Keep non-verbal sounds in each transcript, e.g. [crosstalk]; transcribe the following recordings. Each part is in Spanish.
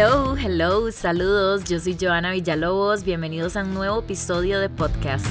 Hello, hello, saludos. Yo soy Joana Villalobos. Bienvenidos a un nuevo episodio de podcast.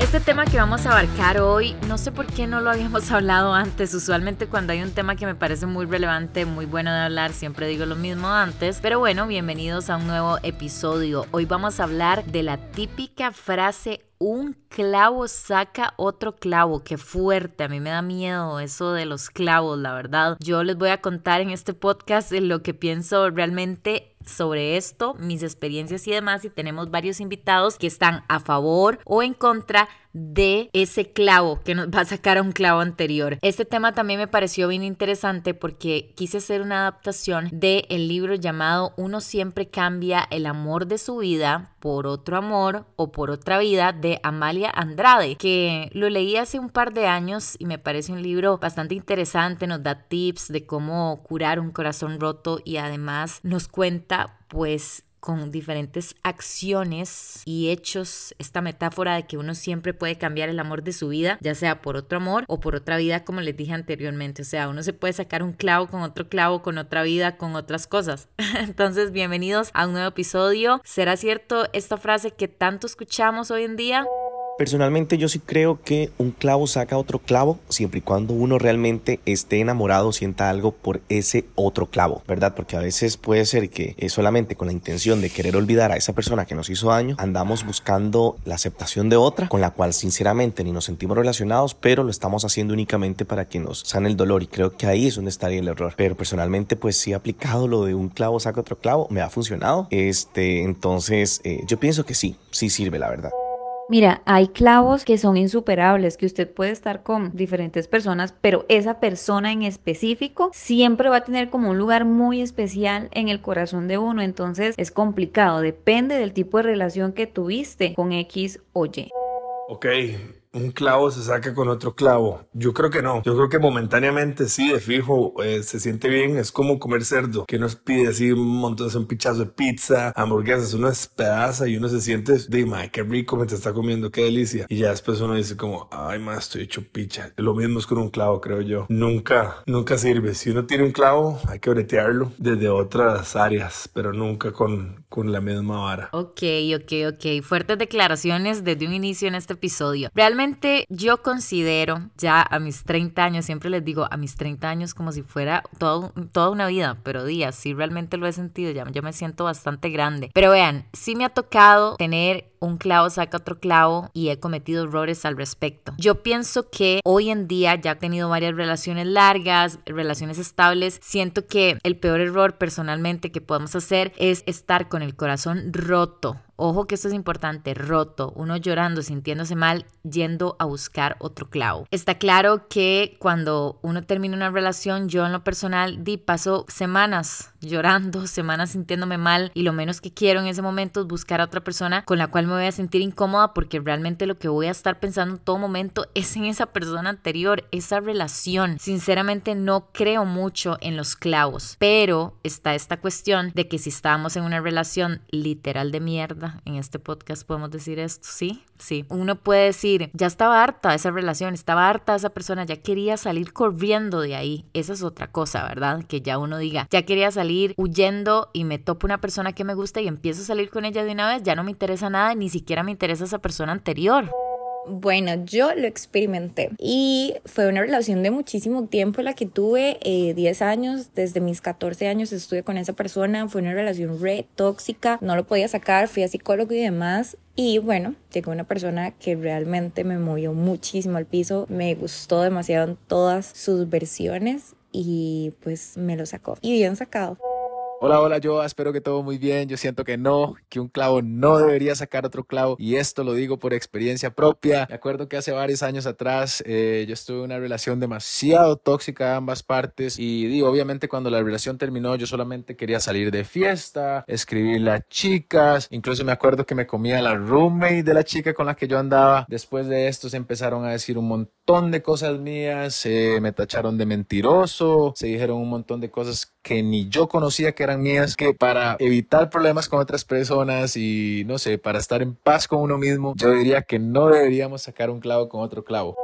Este tema que vamos a abarcar hoy, no sé por qué no lo habíamos [laughs] hablado antes. Usualmente cuando hay un tema que me parece muy relevante, muy bueno de hablar, siempre digo lo mismo antes. Pero bueno, bienvenidos a un nuevo episodio. Hoy vamos a hablar de la típica frase un clavo saca otro clavo. Qué fuerte. A mí me da miedo eso de los clavos, la verdad. Yo les voy a contar en este podcast lo que pienso realmente sobre esto, mis experiencias y demás. Y tenemos varios invitados que están a favor o en contra de ese clavo que nos va a sacar a un clavo anterior. Este tema también me pareció bien interesante porque quise hacer una adaptación del el libro llamado Uno siempre cambia el amor de su vida por otro amor o por otra vida de Amalia Andrade, que lo leí hace un par de años y me parece un libro bastante interesante, nos da tips de cómo curar un corazón roto y además nos cuenta pues con diferentes acciones y hechos, esta metáfora de que uno siempre puede cambiar el amor de su vida, ya sea por otro amor o por otra vida, como les dije anteriormente. O sea, uno se puede sacar un clavo con otro clavo, con otra vida, con otras cosas. [laughs] Entonces, bienvenidos a un nuevo episodio. ¿Será cierto esta frase que tanto escuchamos hoy en día? Personalmente yo sí creo que un clavo saca otro clavo siempre y cuando uno realmente esté enamorado, sienta algo por ese otro clavo, ¿verdad? Porque a veces puede ser que eh, solamente con la intención de querer olvidar a esa persona que nos hizo daño, andamos buscando la aceptación de otra con la cual sinceramente ni nos sentimos relacionados, pero lo estamos haciendo únicamente para que nos sane el dolor y creo que ahí es donde estaría el error. Pero personalmente pues sí he aplicado lo de un clavo saca otro clavo, me ha funcionado. Este, entonces eh, yo pienso que sí, sí sirve la verdad. Mira, hay clavos que son insuperables, que usted puede estar con diferentes personas, pero esa persona en específico siempre va a tener como un lugar muy especial en el corazón de uno, entonces es complicado, depende del tipo de relación que tuviste con X o Y. Ok, un clavo se saca con otro clavo. Yo creo que no. Yo creo que momentáneamente sí, de fijo, eh, se siente bien. Es como comer cerdo, que uno pide así un montón de un pichazo de pizza, hamburguesas, uno despedaza y uno se siente, de qué rico me te está comiendo, qué delicia. Y ya después uno dice como, ay, más estoy hecho picha. Lo mismo es con un clavo, creo yo. Nunca, nunca sirve. Si uno tiene un clavo, hay que bretearlo desde otras áreas, pero nunca con, con la misma vara. Ok, ok, ok. Fuertes declaraciones desde un inicio en este episodio. Realmente yo considero ya a mis 30 años, siempre les digo a mis 30 años como si fuera toda una vida, pero días, sí realmente lo he sentido, ya yo me siento bastante grande. Pero vean, sí me ha tocado tener un clavo saca otro clavo y he cometido errores al respecto. Yo pienso que hoy en día ya he tenido varias relaciones largas, relaciones estables, siento que el peor error personalmente que podemos hacer es estar con el corazón roto Ojo que esto es importante, roto, uno llorando, sintiéndose mal, yendo a buscar otro clavo. Está claro que cuando uno termina una relación, yo en lo personal di paso semanas [laughs] llorando, semanas sintiéndome mal y lo menos que quiero en ese momento es buscar a otra persona con la cual me voy a sentir incómoda porque realmente lo que voy a estar pensando en todo momento [laughs] es en esa persona anterior, esa relación. Sinceramente no creo mucho en los clavos, pero está esta cuestión de que si estábamos en una relación literal de mierda, en este podcast podemos decir esto, ¿sí? Sí. Uno puede decir, ya estaba harta de esa relación, estaba harta de esa persona, ya quería salir corriendo de ahí. Esa es otra cosa, ¿verdad? Que ya uno diga, ya quería salir huyendo y me topo una persona que me gusta y empiezo a salir con ella de una vez, ya no me interesa nada, ni siquiera me interesa esa persona anterior. Bueno, yo lo experimenté y fue una relación de muchísimo tiempo la que tuve, 10 eh, años, desde mis 14 años estuve con esa persona, fue una relación re tóxica, no lo podía sacar, fui a psicólogo y demás y bueno, llegó una persona que realmente me movió muchísimo al piso, me gustó demasiado en todas sus versiones y pues me lo sacó y bien sacado. Hola, hola, yo espero que todo muy bien. Yo siento que no, que un clavo no debería sacar otro clavo y esto lo digo por experiencia propia. Me acuerdo que hace varios años atrás eh, yo estuve en una relación demasiado tóxica de ambas partes y obviamente cuando la relación terminó yo solamente quería salir de fiesta, escribirle a chicas, incluso me acuerdo que me comía la roommate de la chica con la que yo andaba. Después de esto se empezaron a decir un montón de cosas mías, me tacharon de mentiroso, se dijeron un montón de cosas que ni yo conocía que eran mías, que para evitar problemas con otras personas y no sé, para estar en paz con uno mismo, yo diría que no deberíamos sacar un clavo con otro clavo.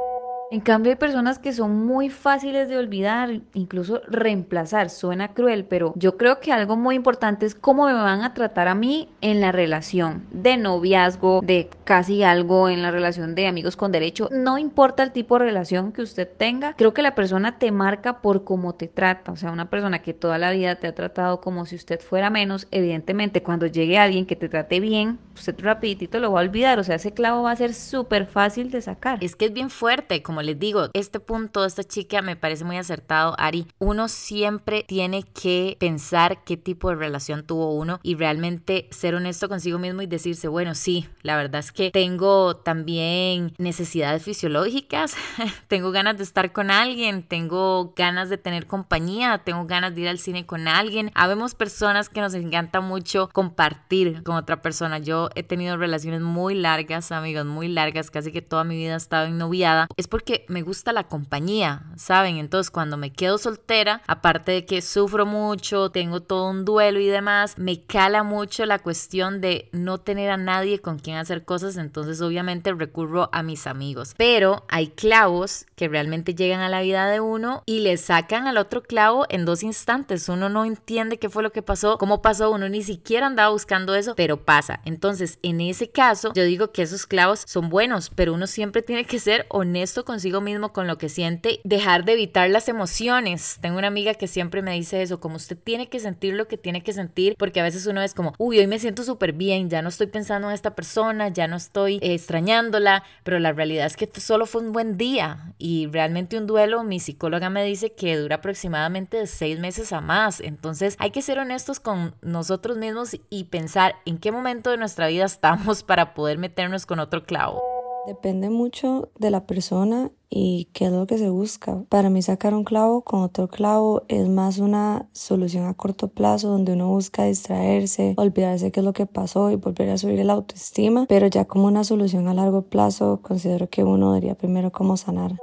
En cambio hay personas que son muy fáciles de olvidar, incluso reemplazar. Suena cruel, pero yo creo que algo muy importante es cómo me van a tratar a mí en la relación de noviazgo, de casi algo en la relación de amigos con derecho. No importa el tipo de relación que usted tenga, creo que la persona te marca por cómo te trata. O sea, una persona que toda la vida te ha tratado como si usted fuera menos, evidentemente cuando llegue alguien que te trate bien, usted rapidito lo va a olvidar. O sea, ese clavo va a ser súper fácil de sacar. Es que es bien fuerte, como les digo, este punto esta chica me parece muy acertado, Ari. Uno siempre tiene que pensar qué tipo de relación tuvo uno y realmente ser honesto consigo mismo y decirse, bueno, sí, la verdad es que tengo también necesidades fisiológicas, [laughs] tengo ganas de estar con alguien, tengo ganas de tener compañía, tengo ganas de ir al cine con alguien. Habemos personas que nos encanta mucho compartir con otra persona. Yo he tenido relaciones muy largas, amigos, muy largas, casi que toda mi vida he estado ennoviada. Es porque me gusta la compañía, ¿saben? Entonces cuando me quedo soltera, aparte de que sufro mucho, tengo todo un duelo y demás, me cala mucho la cuestión de no tener a nadie con quien hacer cosas, entonces obviamente recurro a mis amigos. Pero hay clavos que realmente llegan a la vida de uno y le sacan al otro clavo en dos instantes. Uno no entiende qué fue lo que pasó, cómo pasó, uno ni siquiera andaba buscando eso, pero pasa. Entonces, en ese caso, yo digo que esos clavos son buenos, pero uno siempre tiene que ser honesto con consigo mismo con lo que siente, dejar de evitar las emociones. Tengo una amiga que siempre me dice eso, como usted tiene que sentir lo que tiene que sentir, porque a veces uno es como, uy, hoy me siento súper bien, ya no estoy pensando en esta persona, ya no estoy eh, extrañándola, pero la realidad es que solo fue un buen día y realmente un duelo, mi psicóloga me dice que dura aproximadamente de seis meses a más. Entonces hay que ser honestos con nosotros mismos y pensar en qué momento de nuestra vida estamos [laughs] para poder meternos con otro clavo. Depende mucho de la persona y qué es lo que se busca. Para mí sacar un clavo con otro clavo es más una solución a corto plazo donde uno busca distraerse, olvidarse qué es lo que pasó y volver a subir la autoestima, pero ya como una solución a largo plazo considero que uno debería primero como sanar.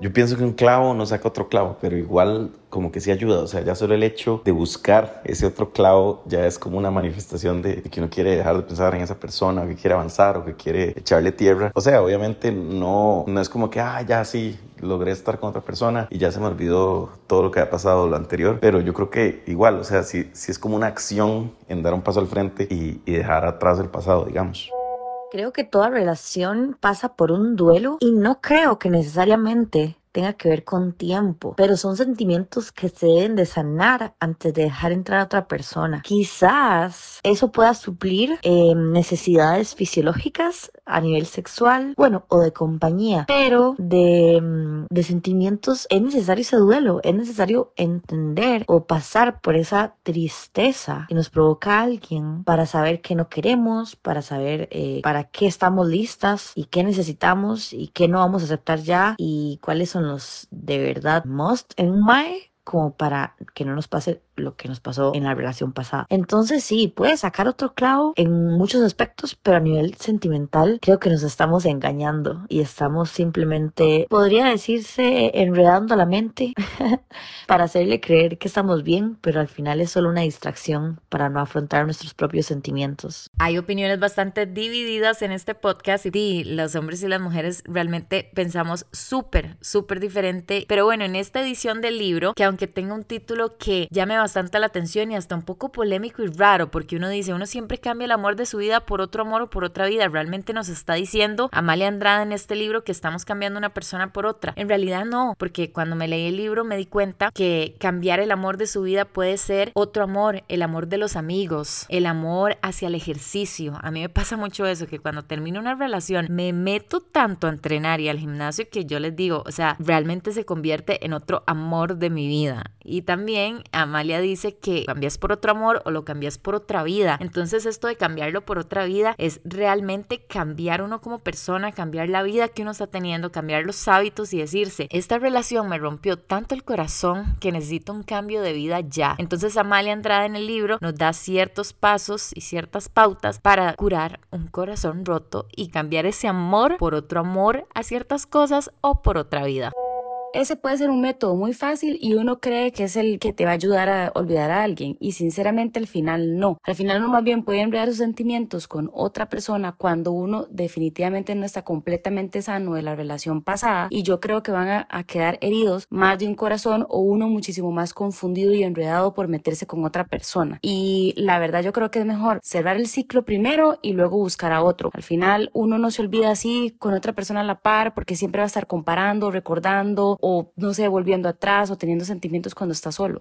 Yo pienso que un clavo no saca otro clavo, pero igual como que sí ayuda. O sea, ya solo el hecho de buscar ese otro clavo ya es como una manifestación de, que uno quiere dejar de pensar en esa persona, o que quiere avanzar, o que quiere echarle tierra. O sea, obviamente no, no es como que, ah, ya sí, logré estar con otra persona y ya se me olvidó todo lo que ha pasado lo anterior. Pero yo creo que igual, o sea, sí, sí es como una acción en dar un paso al frente y, y dejar atrás el pasado, digamos. Creo que toda relación pasa por un duelo y no creo que necesariamente tenga que ver con tiempo, pero son sentimientos que se deben de sanar antes de dejar entrar a otra persona. Quizás eso pueda suplir eh, necesidades fisiológicas a nivel sexual, bueno, o de compañía, pero de, mm, de sentimientos es necesario ese duelo, es necesario entender o pasar por esa tristeza que nos provoca alguien para saber qué no queremos, para saber eh, para qué estamos listas y qué necesitamos y qué no vamos a aceptar ya y cuáles son de verdad must en un como para que no nos pase lo que nos pasó en la relación pasada. Entonces sí, puede sacar otro clavo en muchos aspectos, pero a nivel sentimental creo que nos estamos engañando y estamos simplemente, podría decirse, enredando la mente [laughs] para hacerle creer que estamos bien, pero al final es solo una distracción para no afrontar nuestros propios sentimientos. Hay opiniones bastante divididas en este podcast y los hombres y las mujeres realmente pensamos súper, súper diferente, pero bueno, en esta edición del libro, que aunque tenga un título que ya me va bastante la atención y hasta un poco polémico y raro, porque uno dice, uno siempre cambia el amor de su vida por otro amor o por otra vida. Realmente nos está diciendo Amalia Andrade en este libro que estamos cambiando una persona por otra. En realidad no, porque cuando me leí el libro me di cuenta que cambiar el amor de su vida puede ser otro amor, el amor de los amigos, el amor hacia el ejercicio. A mí me pasa mucho eso, que cuando termino una relación me meto tanto a entrenar y al gimnasio que yo les digo, o sea, realmente se convierte en otro amor de mi vida. Y también Amalia dice que cambias por otro amor o lo cambias por otra vida. Entonces esto de cambiarlo por otra vida es realmente cambiar uno como persona, cambiar la vida que uno está teniendo, cambiar los hábitos y decirse, esta relación me rompió tanto el corazón que necesito un cambio de vida ya. Entonces Amalia Andrade en el libro nos da ciertos pasos y ciertas pautas para curar un corazón roto y cambiar ese amor por otro amor a ciertas cosas o por otra vida. Ese puede ser un método muy fácil y uno cree que es el que te va a ayudar a olvidar a alguien y sinceramente al final no. Al final uno más bien puede enredar sus sentimientos con otra persona cuando uno definitivamente no está completamente sano de la relación pasada y yo creo que van a, quedar heridos más de un corazón o uno muchísimo más confundido y enredado por meterse con otra persona. Y la verdad yo creo que es mejor cerrar el ciclo primero y luego buscar a otro. Al final uno no se olvida así con otra persona a la par porque siempre va a estar comparando, recordando o no sé, volviendo atrás o teniendo sentimientos cuando está solo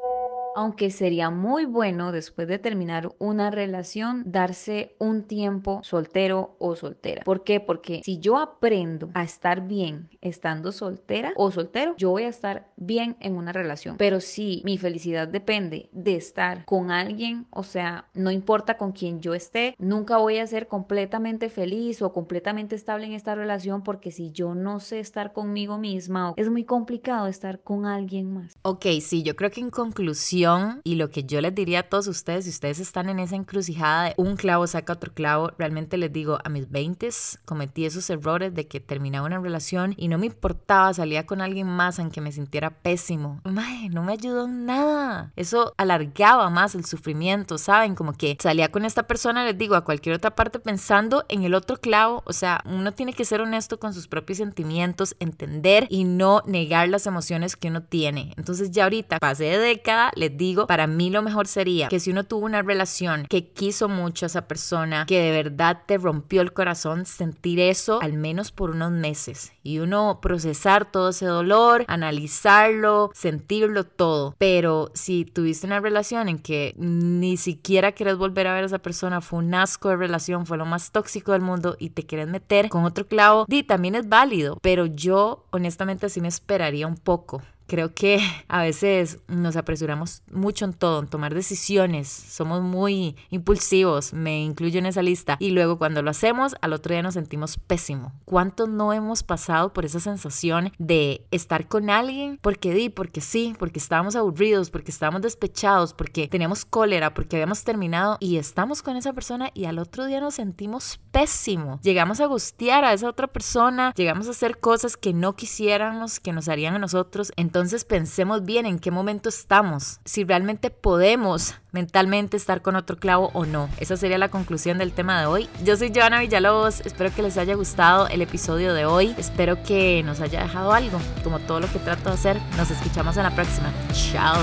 aunque sería muy bueno después de terminar una relación darse un tiempo soltero o soltera. ¿Por qué? Porque si yo aprendo a estar bien estando soltera o soltero, yo voy a estar bien en una relación. Pero si mi felicidad depende de estar con alguien, o sea, no importa con quién yo esté, nunca voy a ser completamente feliz o completamente estable en esta relación porque si yo no sé estar conmigo misma, es muy complicado estar con alguien más. Ok, sí, yo creo que en conclusión y lo que yo les diría a todos ustedes, si ustedes están en esa encrucijada de un clavo saca otro clavo, realmente les digo, a mis 20 cometí esos errores de que terminaba una relación y no me importaba, salía con alguien más aunque me sintiera pésimo. no me ayudó nada. Eso alargaba más el sufrimiento, ¿saben? Como que salía con esta persona, les digo, a cualquier otra parte pensando en el otro clavo. O sea, uno tiene que ser honesto con sus propios sentimientos, entender y no negar las emociones que uno tiene. Entonces ya ahorita, pasé de década, les digo, para mí lo mejor sería que si uno tuvo una relación que quiso mucho a esa persona, que de verdad te rompió el corazón, sentir eso al menos por unos meses. Y uno procesar todo ese dolor, analizarlo, sentirlo todo. Pero si tuviste una relación en que ni siquiera quieres volver a ver a esa persona, fue un asco de relación, fue lo más tóxico del mundo y te quieres meter con otro clavo, di, también es válido, pero yo honestamente sí me esperaría un poco Creo que [laughs] a veces nos apresuramos mucho en todo, en tomar decisiones, somos muy impulsivos, me incluyo en esa lista, y luego cuando lo hacemos, al otro día nos sentimos pésimo. ¿Cuántos no hemos pasado por esa sensación de estar con alguien porque di, porque sí, porque estábamos aburridos, porque estábamos despechados, porque teníamos cólera, porque habíamos terminado y estamos con esa persona y al otro día nos sentimos pésimo. Llegamos a gustear a esa otra persona, llegamos a hacer cosas que no quisiéramos que nos harían a nosotros. Entonces, entonces pensemos bien en qué momento estamos, si realmente podemos mentalmente estar con otro clavo o no. Esa sería la conclusión del tema de hoy. Yo soy Joana Villalobos, espero que les haya gustado el episodio de hoy, espero que nos haya dejado algo, como todo lo que trato de hacer. Nos escuchamos en la próxima. Chao.